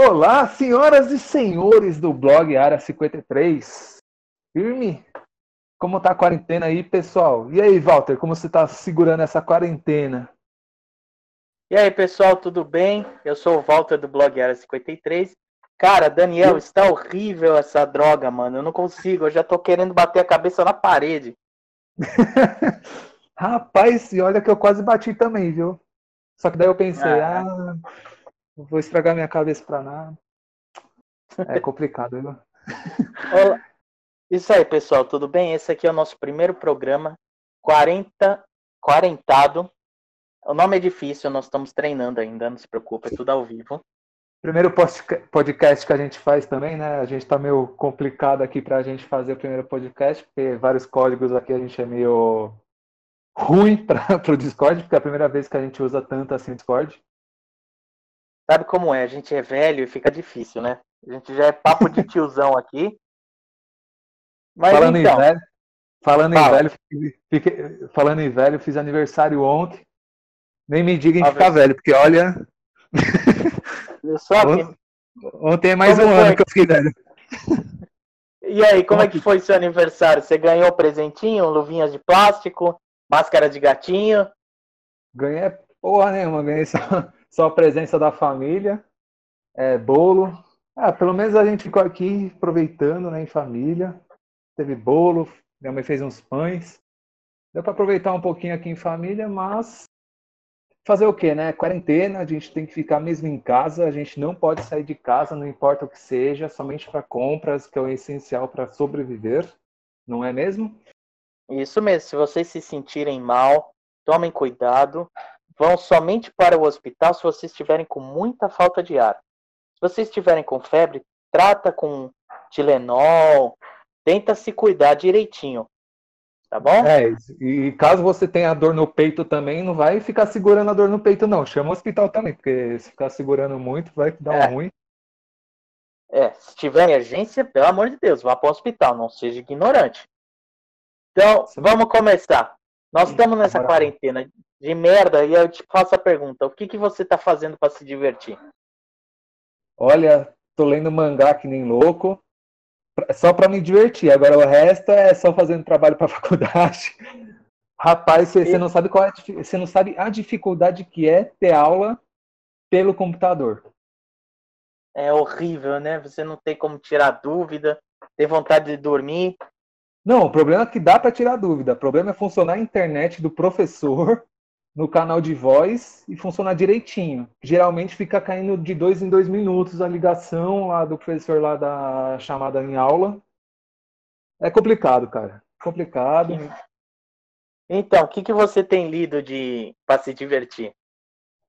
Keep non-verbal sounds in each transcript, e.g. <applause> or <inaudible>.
Olá, senhoras e senhores do blog Área 53. Firme? Como tá a quarentena aí, pessoal? E aí, Walter, como você tá segurando essa quarentena? E aí, pessoal, tudo bem? Eu sou o Walter do blog Área 53. Cara, Daniel, está horrível essa droga, mano. Eu não consigo, eu já tô querendo bater a cabeça na parede. <laughs> Rapaz, e olha que eu quase bati também, viu? Só que daí eu pensei, ah, ah não vou estragar minha cabeça pra nada. É complicado, viu? <laughs> Olá. Isso aí, pessoal, tudo bem? Esse aqui é o nosso primeiro programa, 40, quarentado. O nome é difícil, nós estamos treinando ainda, não se preocupe, é tudo ao vivo. Primeiro podcast que a gente faz também, né? A gente tá meio complicado aqui pra gente fazer o primeiro podcast, porque vários códigos aqui a gente é meio ruim para <laughs> o Discord, porque é a primeira vez que a gente usa tanto assim o Discord. Sabe como é? A gente é velho e fica difícil, né? A gente já é papo de <laughs> tiozão aqui. Mas falando então, em velho, falando fala. em velho, fiquei, falando em velho, fiz aniversário ontem. Nem me diga em ficar velho, porque olha. ontem, ontem é mais como um foi? ano que eu fiquei velho. E aí, como é que foi seu aniversário? Você ganhou presentinho, luvinhas de plástico, máscara de gatinho? Ganhei porra nenhuma, ganhei só, só a presença da família, é, bolo. Ah, pelo menos a gente ficou aqui aproveitando né, em família. Teve bolo, minha mãe fez uns pães. Deu para aproveitar um pouquinho aqui em família, mas fazer o quê, né? Quarentena, a gente tem que ficar mesmo em casa, a gente não pode sair de casa, não importa o que seja, somente para compras, que é o essencial para sobreviver, não é mesmo? Isso mesmo, se vocês se sentirem mal, tomem cuidado, vão somente para o hospital se vocês estiverem com muita falta de ar. Se vocês estiverem com febre, trata com Tilenol, tenta se cuidar direitinho. Tá bom? É, e caso você tenha dor no peito também, não vai ficar segurando a dor no peito, não. Chama o hospital também, porque se ficar segurando muito, vai dar é. um ruim. É, se tiver emergência, pelo amor de Deus, vá para o hospital, não seja ignorante. Então, vamos começar. Nós estamos nessa quarentena de merda e eu te faço a pergunta: o que, que você está fazendo para se divertir? Olha, tô lendo mangá que nem louco, só para me divertir. Agora o resto é só fazendo trabalho para <laughs> faculdade. Rapaz, você, e... não sabe qual é, você não sabe a dificuldade que é ter aula pelo computador. É horrível, né? Você não tem como tirar dúvida, tem vontade de dormir. Não, o problema é que dá para tirar dúvida. O problema é funcionar a internet do professor no canal de voz e funcionar direitinho. Geralmente fica caindo de dois em dois minutos a ligação lá do professor lá da chamada em aula. É complicado, cara. Complicado. Então, o que, que você tem lido de para se divertir?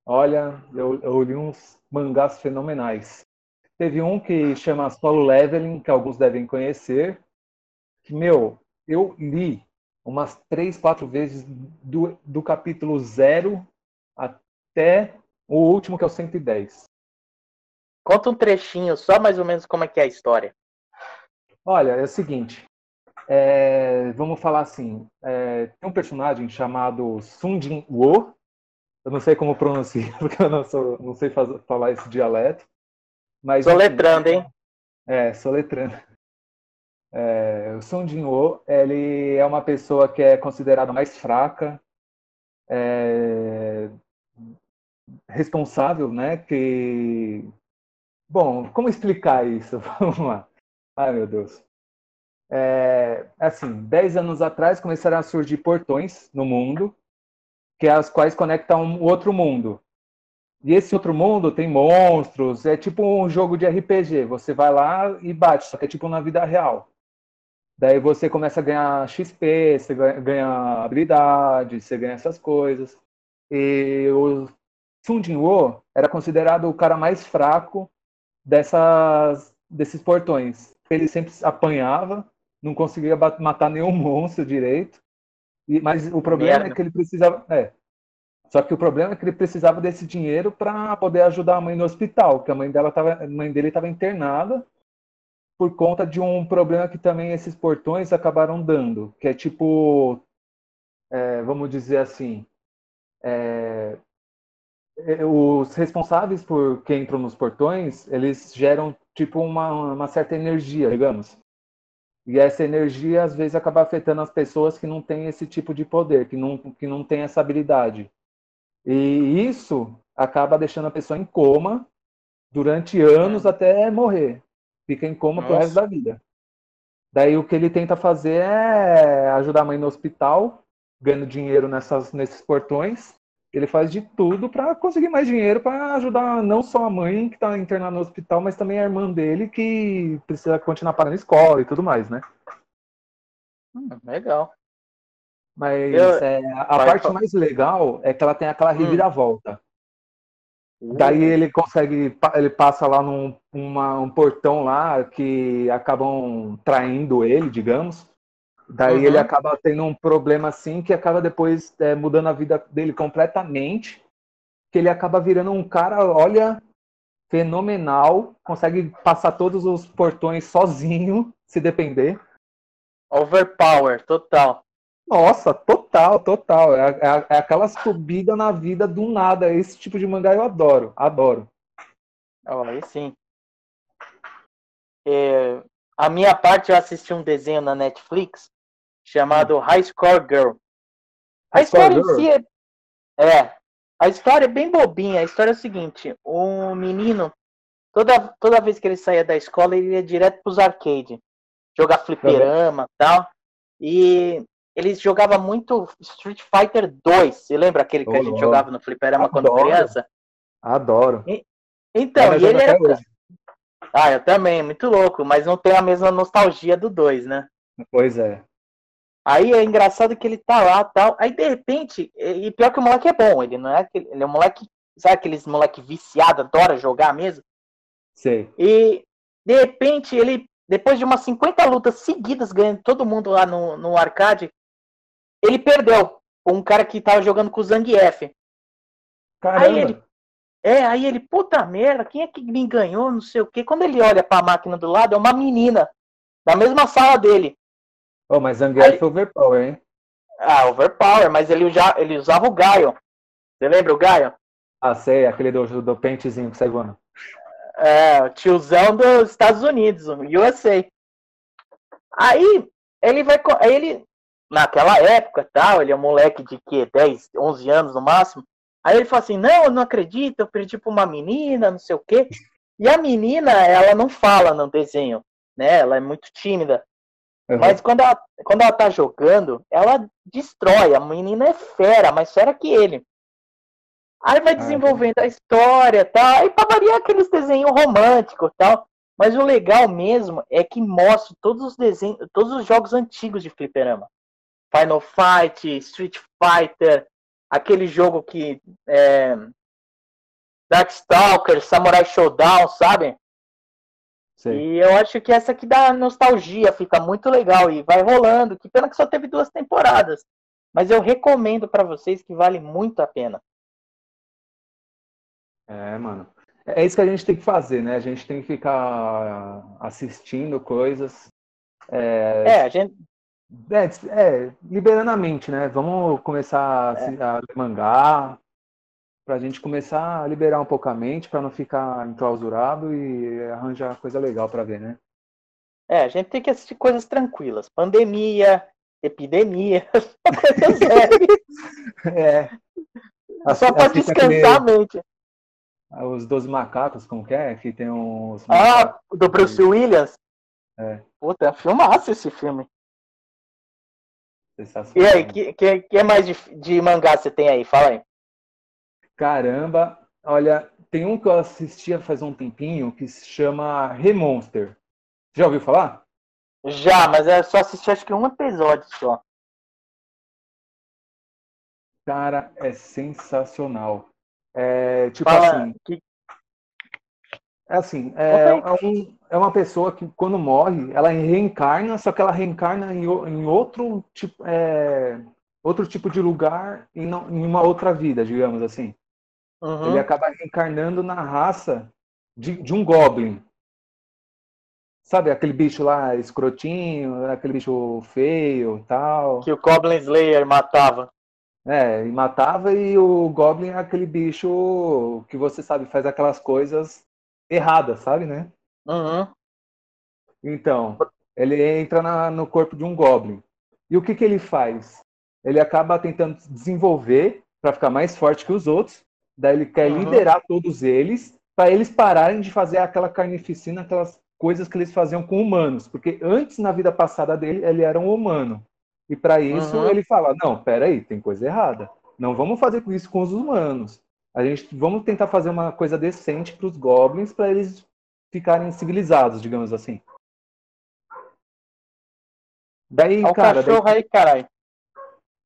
Olha, eu, eu li uns mangás fenomenais. Teve um que chama Solo Leveling, que alguns devem conhecer. Meu, eu li umas três, quatro vezes do, do capítulo zero até o último, que é o 110. Conta um trechinho, só mais ou menos como é que é a história. Olha, é o seguinte. É, vamos falar assim. É, tem um personagem chamado Sun Jin Wo. Eu não sei como pronunciar, <laughs> porque eu não, sou, não sei fazer, falar esse dialeto. Mas, soletrando, hein? É, soletrando. É, o Sung Jin-ho, ele é uma pessoa que é considerada mais fraca, é, responsável, né? Que bom, como explicar isso? <laughs> Vamos lá. Ai meu Deus. É, assim, dez anos atrás começaram a surgir portões no mundo, que é as quais conectam um outro mundo. E esse outro mundo tem monstros, é tipo um jogo de RPG. Você vai lá e bate, só que é tipo na vida real. Daí você começa a ganhar XP, você ganha habilidade, você ganha essas coisas. E o Sun Jin-woo era considerado o cara mais fraco dessas, desses portões. Ele sempre apanhava, não conseguia matar nenhum <laughs> monstro direito. E, mas o problema Merda. é que ele precisava. É, só que o problema é que ele precisava desse dinheiro para poder ajudar a mãe no hospital, que a mãe, dela tava, a mãe dele estava internada por conta de um problema que também esses portões acabaram dando, que é tipo, é, vamos dizer assim, é, é, os responsáveis por quem entram nos portões, eles geram tipo uma, uma certa energia, digamos. E essa energia às vezes acaba afetando as pessoas que não têm esse tipo de poder, que não, que não têm essa habilidade. E isso acaba deixando a pessoa em coma durante anos hum. até morrer. Fica em coma Nossa. pro resto da vida. Daí o que ele tenta fazer é ajudar a mãe no hospital, ganhando dinheiro nessas, nesses portões. Ele faz de tudo para conseguir mais dinheiro para ajudar não só a mãe que está internada no hospital, mas também a irmã dele que precisa continuar parando escola e tudo mais, né? Hum, legal. Mas Eu... é, a Vai, parte mais legal é que ela tem aquela hum. reviravolta. Hum. Daí ele consegue, ele passa lá num uma, um portão lá que acabam traindo ele, digamos. Daí uhum. ele acaba tendo um problema assim que acaba depois é, mudando a vida dele completamente. Que ele acaba virando um cara, olha, fenomenal, consegue passar todos os portões sozinho, <laughs> se depender. Overpower, total. Nossa, total, total. É, é, é aquela subida na vida do nada. Esse tipo de mangá eu adoro, adoro. Oh, aí sim. É, a minha parte eu assisti um desenho na Netflix chamado hum. High Score Girl. A história em si é, é, a história é bem bobinha. A história é o seguinte: o menino, toda, toda vez que ele saía da escola, ele ia direto pros arcades, jogar fliperama e tal. E ele jogava muito Street Fighter 2. Você lembra aquele que oh, a gente oh. jogava no fliperama Adoro. quando criança? Adoro. E, então, e ele era. Ah, eu também, muito louco, mas não tem a mesma nostalgia do 2, né? Pois é. Aí é engraçado que ele tá lá tal. Aí de repente, e pior que o moleque é bom, ele não é aquele. Ele é um moleque, sabe aqueles moleque viciado, adora jogar mesmo? Sei. E de repente ele, depois de umas 50 lutas seguidas, ganhando todo mundo lá no, no arcade, ele perdeu. Um cara que tava jogando com o Zangief. Caramba. Aí ele, é, aí ele, puta merda, quem é que me ganhou, não sei o quê. Quando ele olha pra máquina do lado, é uma menina, da mesma sala dele. Oh, mas Zangief aí... overpower, hein? Ah, overpower, mas ele, já, ele usava o Gaio. Você lembra o Gaio? Ah, sei, aquele do, do pentezinho que sai voando. É, o tiozão dos Estados Unidos, o USA. Aí, ele vai. Ele, naquela época, tal, ele é um moleque de que 10, 11 anos no máximo. Aí ele fala assim: Não, eu não acredito, eu perdi pra uma menina, não sei o quê. E a menina, ela não fala no desenho, né? Ela é muito tímida. Uhum. Mas quando ela, quando ela tá jogando, ela destrói. A menina é fera, mais fera que ele. Aí vai desenvolvendo ah, a história tal. Aí pra variar aqueles desenhos românticos tal. Mas o legal mesmo é que mostra todos os desenhos, todos os jogos antigos de fliperama. Final Fight, Street Fighter, aquele jogo que é, Darkstalker, Samurai Showdown, sabe? Sim. E eu acho que essa aqui dá nostalgia, fica muito legal e vai rolando. Que pena que só teve duas temporadas, mas eu recomendo para vocês que vale muito a pena. É, mano. É isso que a gente tem que fazer, né? A gente tem que ficar assistindo coisas. É, é a gente. É, é, liberando a mente, né? Vamos começar é. a, a mangá, para a gente começar a liberar um pouco a mente, para não ficar enclausurado e arranjar coisa legal para ver, né? É, a gente tem que assistir coisas tranquilas. Pandemia, epidemia, <laughs> coisas <laughs> sérias. É. Só para descansar a mente. Os Doze Macacos, como que é? Que tem uns. Ah, do Bruce Williams? É. Puta, é filmaço esse filme. E aí, que, que, que mais de, de mangá você tem aí? Fala aí. Caramba, olha, tem um que eu assistia faz um tempinho que se chama Remonster. Já ouviu falar? Já, mas é só assistir acho que um episódio só. Cara, é sensacional. É tipo Fala, assim. Que... É assim, é, é, um, é, uma pessoa que quando morre, ela reencarna, só que ela reencarna em, em outro tipo, é, outro tipo de lugar e não, em uma outra vida, digamos assim. Uhum. Ele acaba reencarnando na raça de, de um goblin. Sabe aquele bicho lá escrotinho, aquele bicho feio tal. Que o Goblin Slayer matava. É, e matava, e o Goblin é aquele bicho que você sabe, faz aquelas coisas erradas, sabe, né? Uhum. Então, ele entra na, no corpo de um Goblin. E o que, que ele faz? Ele acaba tentando desenvolver para ficar mais forte que os outros. Daí ele quer Uhum. liderar todos eles para eles pararem de fazer aquela carnificina, aquelas coisas que eles faziam com humanos. Porque antes, na vida passada dele, ele era um humano. E para isso Uhum. ele fala: não, peraí, tem coisa errada. Não vamos fazer isso com os humanos. A gente vamos tentar fazer uma coisa decente para os goblins para eles ficarem civilizados, digamos assim. Daí, Olha o cara, daí- cachorro aí, caralho.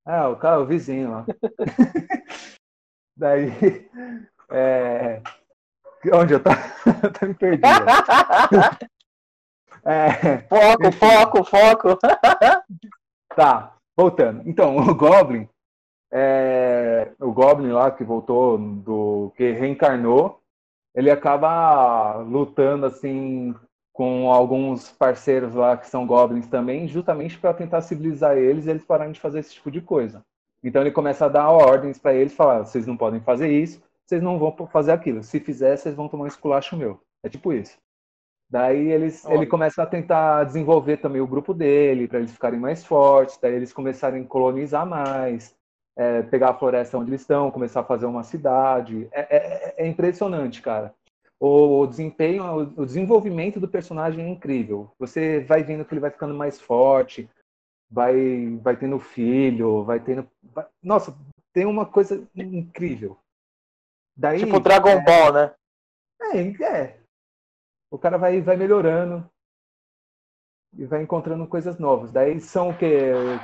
ah, o cara, o vizinho lá. <laughs> Daí, é... Onde eu tava? <laughs> Eu me perdido. É, foco, foco, foco. <laughs> tá, voltando. Então, o Goblin, é, o Goblin lá que voltou, do que reencarnou, ele acaba lutando assim com alguns parceiros lá que são Goblins também, justamente para tentar civilizar eles e eles pararem de fazer esse tipo de coisa. Então ele começa a dar ordens para eles, falar: vocês não podem fazer isso, vocês não vão fazer aquilo. Se fizer, vocês vão tomar um esculacho meu. É tipo isso. Daí eles, ele começa a tentar desenvolver também o grupo dele, para eles ficarem mais fortes, daí eles começarem a colonizar mais, é, pegar a floresta onde eles estão, começar a fazer uma cidade. É, é- é impressionante, cara. O desempenho, o desenvolvimento do personagem é incrível. Você vai vendo que ele vai ficando mais forte, vai, vai tendo filho, vai tendo. vai- Nossa, tem uma coisa incrível. Daí, tipo Dragon Ball, né? é, é. O cara vai, vai melhorando e vai encontrando coisas novas. Daí são o que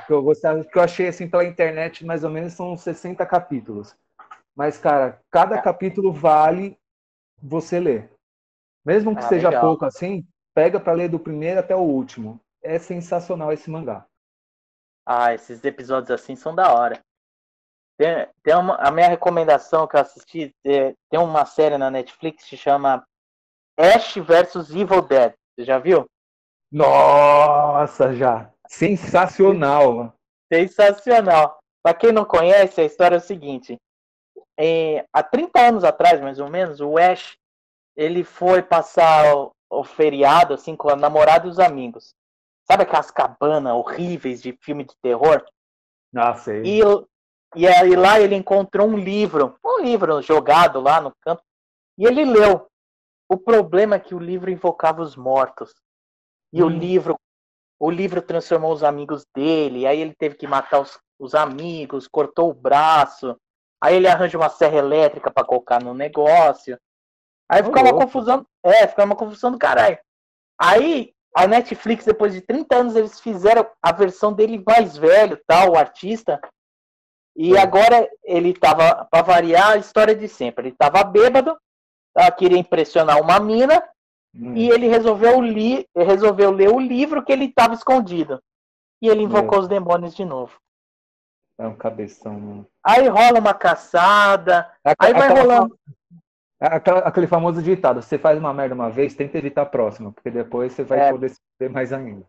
que eu gostava, que eu achei assim pela internet, mais ou menos são 60 capítulos. Mas cara, cada capítulo vale você ler. Mesmo que Ah, seja legal. pouco assim, pega para ler do primeiro até o último. É sensacional esse mangá. Ah, esses episódios assim são da hora. Tem, tem uma, a minha recomendação que eu assisti, é, tem uma série na Netflix que chama Ash vs Evil Dead. Você já viu? Nossa, já. Sensacional. Sensacional. Pra quem não conhece, a história é o seguinte. É, há 30 anos atrás, mais ou menos, o Ash ele foi passar o, o feriado assim com a namorada e os amigos. Sabe aquelas cabanas horríveis de filme de terror? Nossa, aí. E, e aí lá ele encontrou um livro, um livro jogado lá no canto, e ele leu. O problema é que o livro invocava os mortos. E o livro, o livro transformou os amigos dele, aí ele teve que matar os, os amigos, cortou o braço. Aí ele arranja uma serra elétrica para colocar no negócio. Aí Ô, ficou uma confusão, é, ficou uma confusão do caralho. Aí a Netflix, depois de 30 anos, eles fizeram a versão dele mais velho, tal, o artista. E É. agora ele tava, pra variar, a história de sempre. Ele tava bêbado, queria impressionar uma mina, Hum. e ele resolveu, li, resolveu ler o livro que ele estava escondido. E ele invocou os demônios de novo. É um cabeção. mano. Aí rola uma caçada, aí vai rolando. aquela- aquele famoso ditado: você faz uma merda uma vez, tenta evitar a próxima, porque depois você vai É. poder se fuder mais ainda.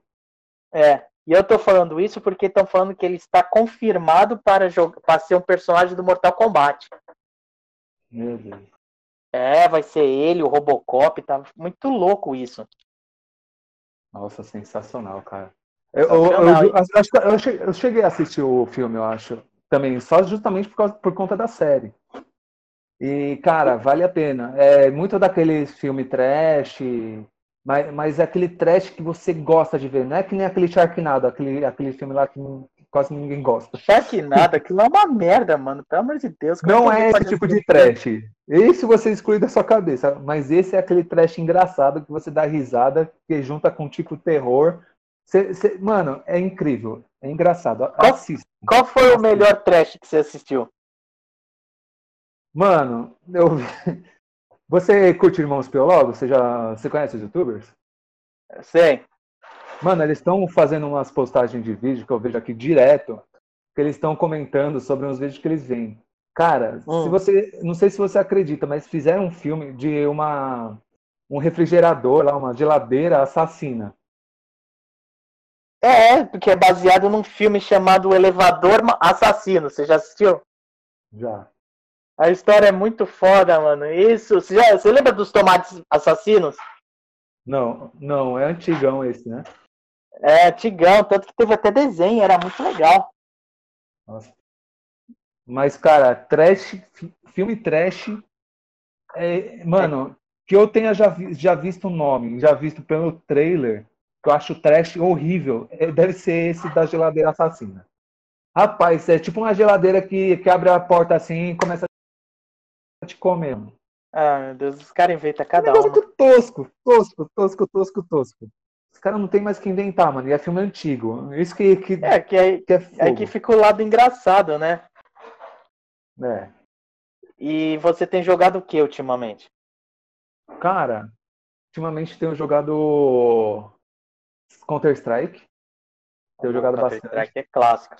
É, e eu tô falando isso porque estão falando que ele está confirmado para, jogar, para ser um personagem do Mortal Kombat. Meu Deus. É, vai ser ele, o Robocop, tá muito louco isso. Nossa, sensacional, cara. Eu, Sensacional, eu- eu eu cheguei a assistir o filme, eu acho. Também, só justamente por, causa, por conta da série. E, cara, <laughs> vale a pena. É muito daquele filme trash, mas, mas é aquele trash que você gosta de ver. Não é que nem aquele Sharknado, aquele, aquele filme lá que quase ninguém gosta. Sharknado, aquilo é uma merda, mano. Pelo amor de Deus. Não que é esse tipo de trash. Esse você exclui da sua cabeça. Mas esse é aquele trash engraçado que você dá risada, que junta com tipo terror. Cê- cê- mano, é incrível. É engraçado. Qual- Assista. Qual foi o melhor trash que você assistiu? Mano, eu... <laughs> você curte Irmãos Piologos? Você já você conhece os youtubers? Sei. Mano, eles estão fazendo umas postagens de vídeo que eu vejo aqui direto, que eles estão comentando sobre uns vídeos que eles veem. Cara, Hum. se você, não sei se você acredita, mas fizeram um filme de uma um refrigerador lá, uma geladeira assassina. É, porque é baseado num filme chamado Elevador Assassino. Você já assistiu? Já. A história é muito foda, mano. Isso. Você, já, você lembra dos tomates assassinos? Não, não, é antigão esse, né? É, antigão, tanto que teve até desenho, era muito legal. Nossa. Mas, cara, trash, filme trash. É, mano, que eu tenha já, vi, já visto o nome, já visto pelo trailer, que eu acho trash horrível, é, deve ser esse da geladeira assassina. Rapaz, é tipo uma geladeira que, que abre a porta assim e começa a te comer. Ah, meu Deus, os caras inventam cada um. tosco, tosco, tosco, tosco, tosco. Os caras não tem mais que inventar, mano. E é filme antigo. Isso que, que, é, que, é, que é, é que fica o lado engraçado, né? É. E você tem jogado o que ultimamente? Cara, ultimamente tenho jogado Counter-Strike. Tenho jogado bastante. Counter-Strike é clássico.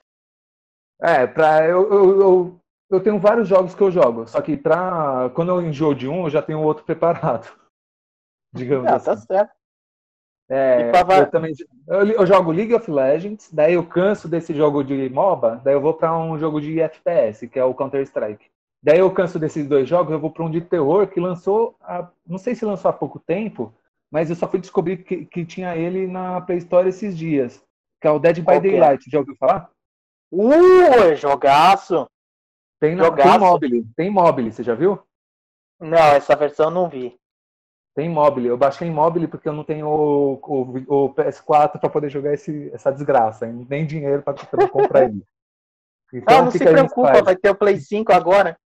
É, pra, eu, eu, eu, eu, tenho vários jogos que eu jogo, só que pra, quando eu enjoo de um, eu já tenho outro <laughs> preparado. Digamos ah, tá assim. tá certo. É, eu também eu, eu, jogo League of Legends, daí eu canso desse jogo de MOBA, daí eu vou para um jogo de FPS, que é o Counter-Strike. Daí eu canso desses dois jogos, eu vou para um de terror que lançou, não sei se lançou há pouco tempo, mas eu só fui descobrir que, que tinha ele na Play Store esses dias, que é o Dead by Daylight. Já ouviu falar? Uh, jogaço! Tem, na, jogaço. tem mobile, tem mobile, você já viu? Não, essa versão eu não vi. Tem mobile. Eu baixei mobile porque eu não tenho o, o, o PS4 para poder jogar esse, essa desgraça. Nem dinheiro para comprar ele. <laughs> Então, não, não se preocupa, vai ter o Play 5 agora.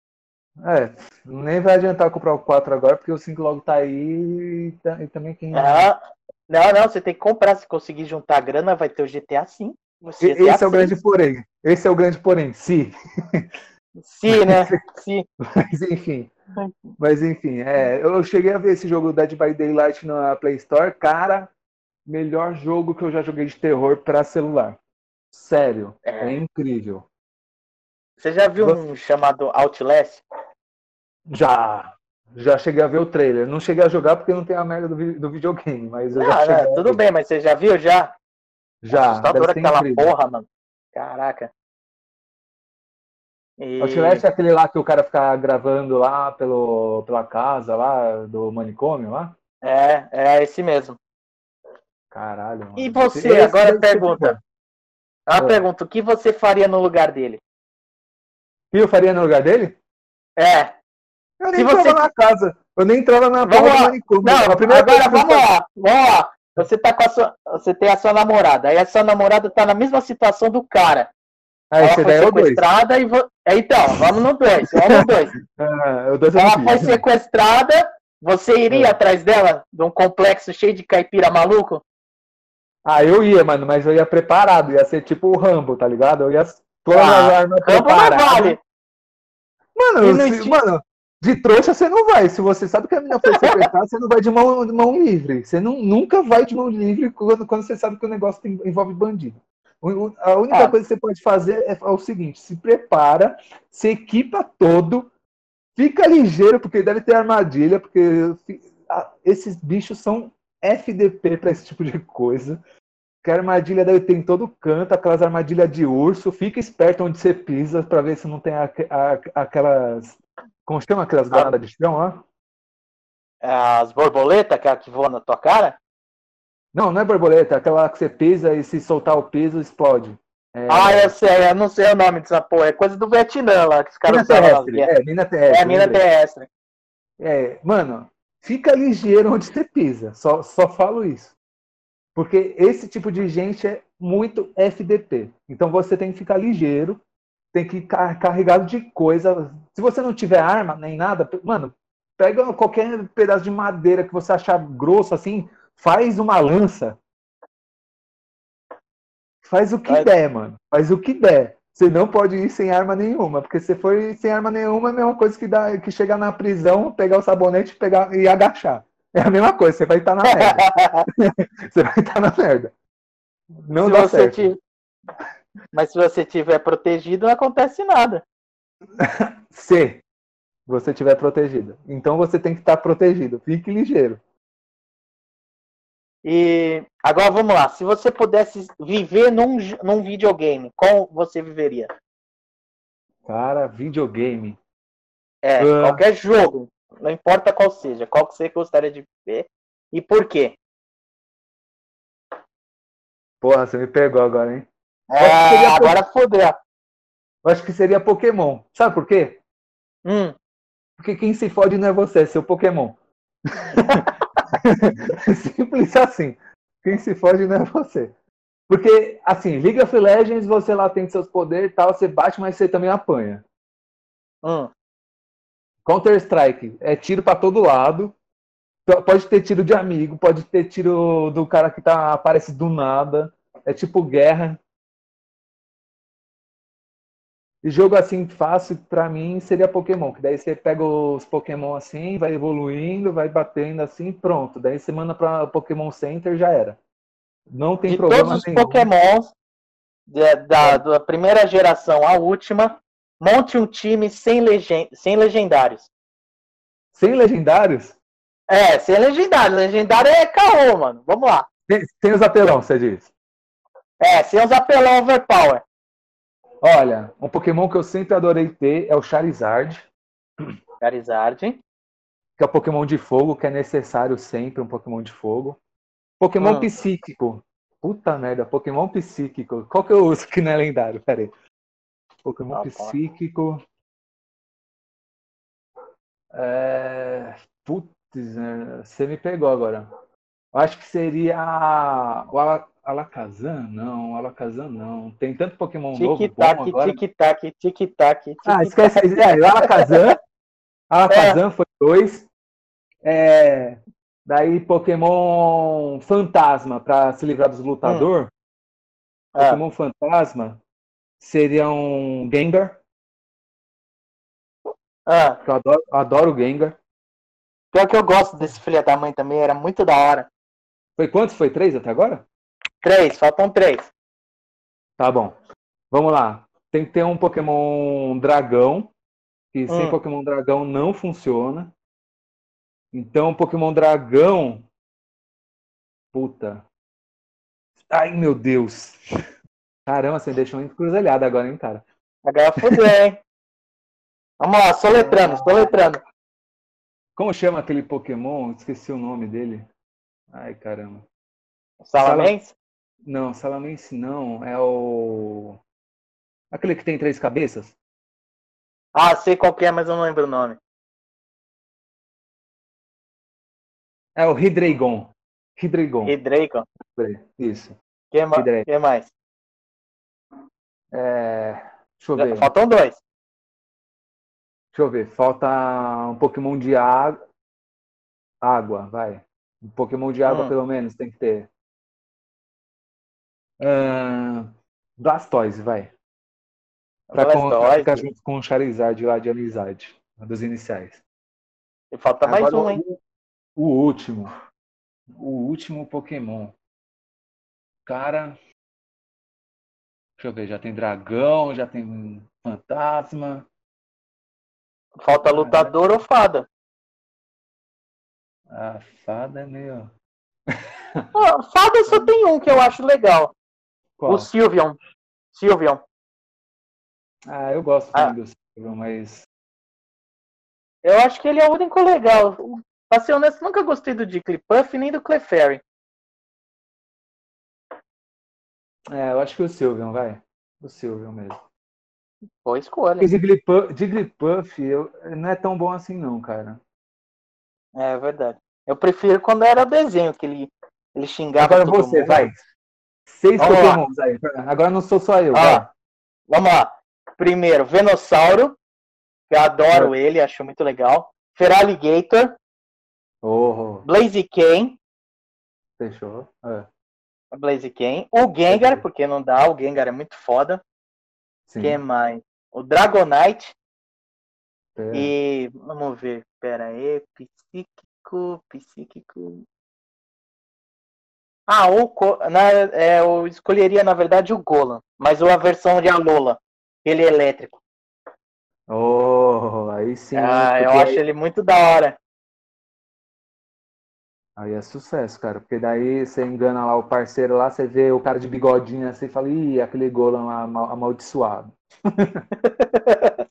É, nem vai adiantar comprar o 4 agora, porque o 5 logo tá aí e, e também quem. Ah, não, não, você tem que comprar. Se conseguir juntar grana, vai ter o GTA 5. Esse é o grande porém. Esse é o grande porém, sim. Sim, né? <laughs> Sim. Mas enfim. Mas enfim, é, eu cheguei a ver esse jogo Dead by Daylight na Play Store. Cara, melhor jogo que eu já joguei de terror para celular. Sério, é. é. incrível. Você já viu Você... um chamado Outlast? Já. Já cheguei a ver o trailer. Não cheguei a jogar porque não tem a merda do, do videogame, mas eu não, já não, Tudo bem, mas você já viu já? Já. Assustador aquela incrível. porra, mano. Caraca. E... Outlast é aquele lá que o cara fica gravando lá pelo, pela casa lá do manicômio lá? É, é esse mesmo. Caralho. Mano. E você, esse, agora pergunta. A é. pergunta, o que você faria no lugar dele? O que eu faria no lugar dele? É. Eu nem Se entrava você... na casa. Eu nem entrava na vamos porra do manicômio. Não, a primeira agora vamos lá. Vamos lá. Você, tá com a sua, você tem a sua namorada. Aí a sua namorada tá na mesma situação do cara. Aí, ela foi sequestrada e. Vo... É, então, vamos no 2. Vamos no 2. ah, <laughs> ela foi sequestrada. Você iria é. atrás dela? De um complexo cheio de caipira maluco? Ah, eu ia, mano, mas eu ia preparado. Ia ser tipo o Rambo, tá ligado? Eu ia todas ah, as armas preparadas. Vale. Mano, se, mano, de trouxa você não vai. Se você sabe que a menina foi <laughs> sequestrada, você não vai de mão, de mão livre. Você não, nunca vai de mão livre quando, quando você sabe que o negócio tem, envolve bandido. A única ah. coisa que você pode fazer é, é o seguinte: se prepara, se equipa todo, fica ligeiro, porque deve ter armadilha, porque esses bichos são FDP para esse tipo de coisa. Que a armadilha deve ter em todo canto, aquelas armadilhas de urso. Fica esperto onde você pisa para ver se não tem a, a, aquelas. Como chama aquelas granadas de chão lá? As borboletas que voam na tua cara? Não, não é borboleta, é aquela que você pisa e se soltar o peso explode. É... Ah, eu sei, eu não sei o nome dessa porra. É coisa do Vietnã lá, que os caras mina terrestre, é, mina terrestre. É, mina terrestre. É, mano, fica ligeiro onde você pisa. Só, só falo isso. Porque esse tipo de gente é muito FDP. Então você tem que ficar ligeiro, tem que ficar carregado de coisa. Se você não tiver arma nem nada, mano, pega qualquer pedaço de madeira que você achar grosso assim, Faz uma lança. Faz o que Vai. der, mano. Faz o que der. Você não pode ir sem arma nenhuma, porque se for sem arma nenhuma, é a mesma coisa que, dá, que chegar na prisão, pegar o sabonete pegar, e agachar. É a mesma coisa, você vai estar na merda. <laughs> você vai estar na merda. Não se dá certo. Te... Mas se você estiver protegido, não acontece nada. <laughs> se você estiver protegido. Então você tem que estar protegido. Fique ligeiro. E agora vamos lá. Se você pudesse viver num, num videogame, qual você viveria? Cara, videogame. É, uh... qualquer jogo. Não importa qual seja. Qual que você gostaria de ver e por quê? Porra, você me pegou agora, hein? É, agora fodeu. Eu acho que seria Pokémon. Sabe por quê? Hum. Porque quem se fode não é você, é seu Pokémon. <laughs> <laughs> Simples assim. Quem se fode não é você. Porque, assim, League of Legends, você lá tem seus poderes e tal, você bate, mas você também apanha. Hum. Counter-Strike é tiro para todo lado. Pode ter tiro de amigo, pode ter tiro do cara que tá aparece do nada. É tipo guerra. E jogo assim fácil para mim seria Pokémon, que daí você pega os Pokémon assim, vai evoluindo, vai batendo assim, pronto. Daí você manda para Pokémon Center já era. Não tem de problema todos nenhum. os Pokémons da, da, da, primeira geração à última, monte um time sem, legend, sem legendários. Sem legendários? É, sem legendário. Legendário é caô, mano. Vamos lá. Sem, sem os apelão, você diz? É, sem os apelão overpower. Olha, um Pokémon que eu sempre adorei ter é o Charizard. Charizard. Que é o Pokémon de fogo, que é necessário sempre um Pokémon de fogo. Pokémon hum. psíquico. Puta merda, Pokémon psíquico. Qual que eu uso que não é lendário? Pera aí. Pokémon ah, psíquico. É... Putz, né, você me pegou agora. Eu acho que seria o Alakazam? Não, Alakazam não. Tem tanto Pokémon tic novo tac, bom agora. Tic-tac, tic-tac, Ah, esquece. É, o Alakazam. Alakazam é. foi dois. É, daí Pokémon Fantasma, para se livrar dos lutador. Hum. Pokémon é. Fantasma seria um Gengar. Ah. Eu adoro, adoro o Gengar. Pior que eu gosto desse filho da mãe também, era muito da hora. Foi quantos? Foi três até agora? Três, faltam três. Tá bom. Vamos lá. Tem que ter um Pokémon dragão. Que hum. sem Pokémon dragão não funciona. Então, Pokémon dragão. Puta. Ai, meu Deus. <laughs> Caramba, você deixou muito cruzalhado agora, hein, cara? Agora fudeu, hein? <laughs> Vamos lá, soletrando, soletrando. Como chama aquele Pokémon? Esqueci o nome dele. Ai, caramba. Salamense? Não, Salamense não. É o. Aquele que tem três cabeças? Ah, sei qual é, mas eu não lembro o nome. É o Hidreigon. Hidreigon. Hidreigon. Isso. Quem ma que mais? É... Deixa eu ver. Faltam dois. Deixa eu ver. Falta um Pokémon de água. Água, vai. Um Pokémon de água, hum. pelo menos, tem que ter. Uh, Blastoise, vai. Pra Blastoise. ficar junto com o Charizard lá de amizade. Dos iniciais. E falta Agora, mais um, hein? O, último. O último Pokémon. Cara. Deixa eu ver, já tem dragão, já tem fantasma. Falta lutador ou fada? A fada é meio. Ah, fada só tem um que eu acho legal. Qual? O Sylveon. Sylveon. Ah, eu gosto ah. do Sylveon, mas. Eu acho que ele é o único legal. Pra ser honesto, nunca gostei do Jigglypuff nem do Clefairy. É, eu acho que o Sylveon, vai. O Sylveon mesmo. Boa escolha. Porque Jigglypuff, Jigglypuff eu, não é tão bom assim não, cara. É verdade. Eu prefiro quando era desenho, que ele, ele xingava Agora você, mundo. vai. Seis vamos Pokémons lá. aí. Agora não sou só eu. Ah, vamos lá. Primeiro, Venossauro. Eu adoro é. ele, acho muito legal. Feraligator. Oh. Blaziken. Fechou. É. Blaziken. O Gengar, porque não dá, o Gengar é muito foda. Sim. Quem mais? O Dragonite. É. E vamos ver, pera aí, psíquico, psíquico. Ah, o, na, é, eu escolheria na verdade o Golan, mas a versão de Alola, ele é elétrico. Oh, aí sim. Ah, eu acho ele muito da hora. Aí é sucesso, cara, porque daí você engana lá o parceiro lá, você vê o cara de bigodinho assim e fala, ih, aquele Golan lá amaldiçoado. <laughs>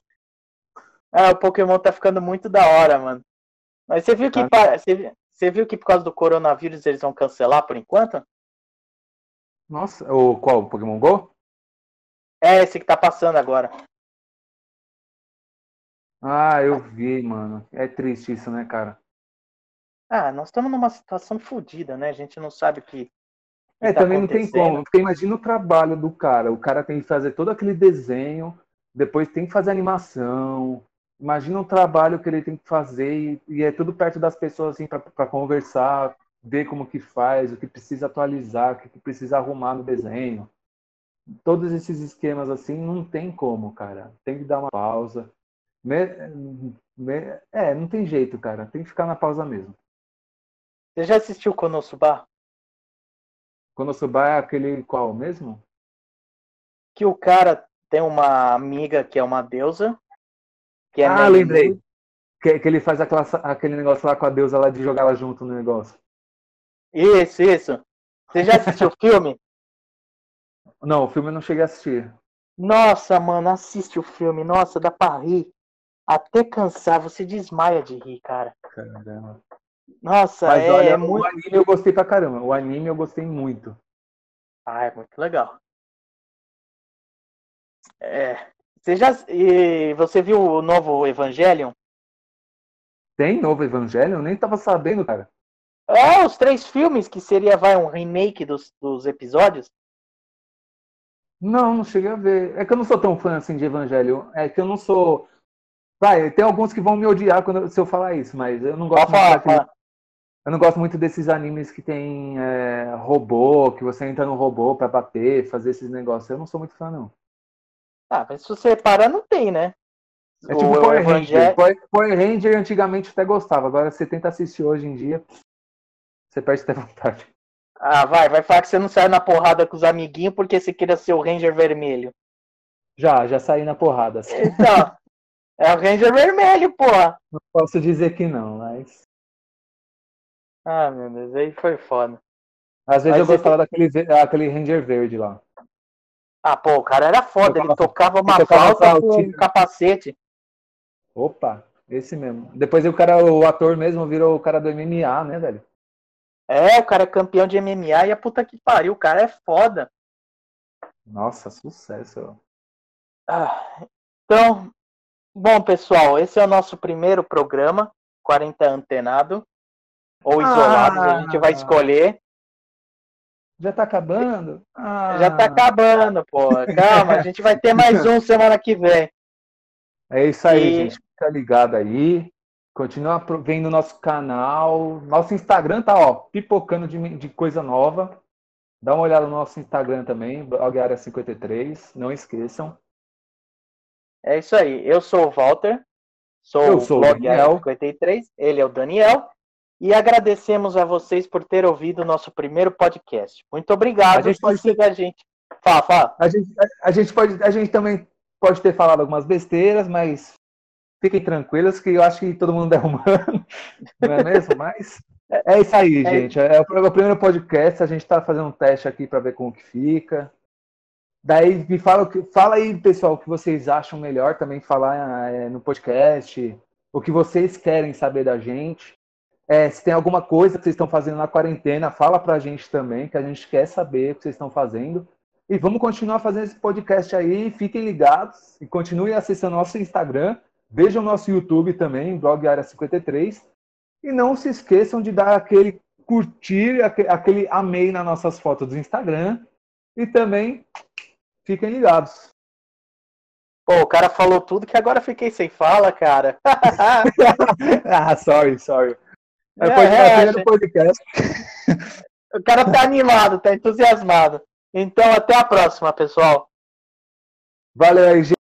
ah, o Pokémon tá ficando muito da hora, mano. Mas você viu que, tá. você, você viu que por causa do coronavírus eles vão cancelar por enquanto? Nossa, o qual? O Pokémon GO? É, esse que tá passando agora. Ah, eu vi, mano. É triste isso, né, cara? Ah, nós estamos numa situação fodida, né? A gente não sabe o que. É, tá também não tem como. Porque imagina o trabalho do cara. O cara tem que fazer todo aquele desenho, depois tem que fazer animação. Imagina o trabalho que ele tem que fazer e, e é tudo perto das pessoas assim para conversar, ver como que faz, o que precisa atualizar, o que precisa arrumar no desenho. Todos esses esquemas assim não tem como, cara. Tem que dar uma pausa. Me, me, é, não tem jeito, cara. Tem que ficar na pausa mesmo. Você já assistiu Konosuba? Konosuba é aquele qual mesmo? Que o cara tem uma amiga que é uma deusa. Que é ah, lembrei. Que, que ele faz aquela, aquele negócio lá com a deusa lá de jogar ela junto no negócio. Isso, isso. Você já assistiu o filme? <laughs> Não, o filme eu não cheguei a assistir. Nossa, mano, assiste o filme. Nossa, dá pra rir. Até cansar, você desmaia de rir, cara. Caramba. Nossa, Mas, é, olha, é muito... o anime eu gostei pra caramba. O anime eu gostei muito. Ah, é muito legal. É. Você já. E você viu o novo Evangelion? Tem novo Evangelion? Eu nem tava sabendo, cara. É, os três filmes, que seria vai, um remake dos, dos episódios. Não, não cheguei a ver. É que eu não sou tão fã assim de Evangelho. É que eu não sou. Vai, tem alguns que vão me odiar quando, se eu falar isso, mas eu não gosto muito eu não gosto muito desses animes que tem é, robô, que você entra no robô para bater, fazer esses negócios. Eu não sou muito fã, não. Ah, mas se você reparar, não tem, né? É tipo o Power Ranger. Power, Power Ranger antigamente até gostava, agora você tenta assistir hoje em dia, você perde até <laughs> vontade. Ah, vai, vai falar que você não saiu na porrada com os amiguinhos porque você queria ser o Ranger vermelho. Já, já saí na porrada. <laughs> Então, é o Ranger vermelho, porra. Não posso dizer que não, mas. Ah, meu Deus, aí foi foda. Às vezes eu gostava tem... daquele aquele Ranger verde lá. Ah, pô, o cara era foda, ele tocava uma tocava flauta com um capacete. Opa, esse mesmo. Depois o cara, o ator mesmo virou o cara do MMA, né, velho? É, o cara é campeão de MMA e a puta que pariu, o cara é foda. Nossa, sucesso. Ah, então, bom, pessoal, esse é o nosso primeiro programa, 40 Antenado ou isolados, ah, a gente vai escolher. Já tá acabando? Ah. Já tá acabando, pô. Calma, a gente vai ter mais um <laughs> semana que vem. É isso aí, e... gente. Fica ligado aí. Continua vendo nosso canal. Nosso Instagram tá, ó, pipocando de, de coisa nova. Dá uma olhada no nosso Instagram também, blog área 53. Não esqueçam. É isso aí. Eu sou o Walter. Sou, Eu sou o blog área 53. Ele é o Daniel e agradecemos a vocês por ter ouvido o nosso primeiro podcast. Muito obrigado. A gente pode seguir a gente. Fala, fala. A gente, a, a, gente pode, a gente também pode ter falado algumas besteiras, mas fiquem tranquilos que eu acho que todo mundo é humano, <laughs> não é mesmo? Mas é isso aí, é. gente. É o, é o primeiro podcast. A gente está fazendo um teste aqui para ver como que fica. Daí me fala, fala aí, pessoal, o que vocês acham melhor também falar é, no podcast, o que vocês querem saber da gente. É, se tem alguma coisa que vocês estão fazendo na quarentena, fala pra gente também, que a gente quer saber o que vocês estão fazendo. E vamos continuar fazendo esse podcast aí. Fiquem ligados e continuem acessando nosso Instagram. Vejam nosso YouTube também, blog Área 53. E não se esqueçam de dar aquele curtir, aquele amei nas nossas fotos do Instagram. E também fiquem ligados. Pô, o cara falou tudo que agora fiquei sem fala, cara. <laughs> <laughs> ah, sorry, sorry. É, é, é, podcast. <laughs> O cara tá animado, tá entusiasmado. Então, até a próxima, pessoal. Valeu aí, gente.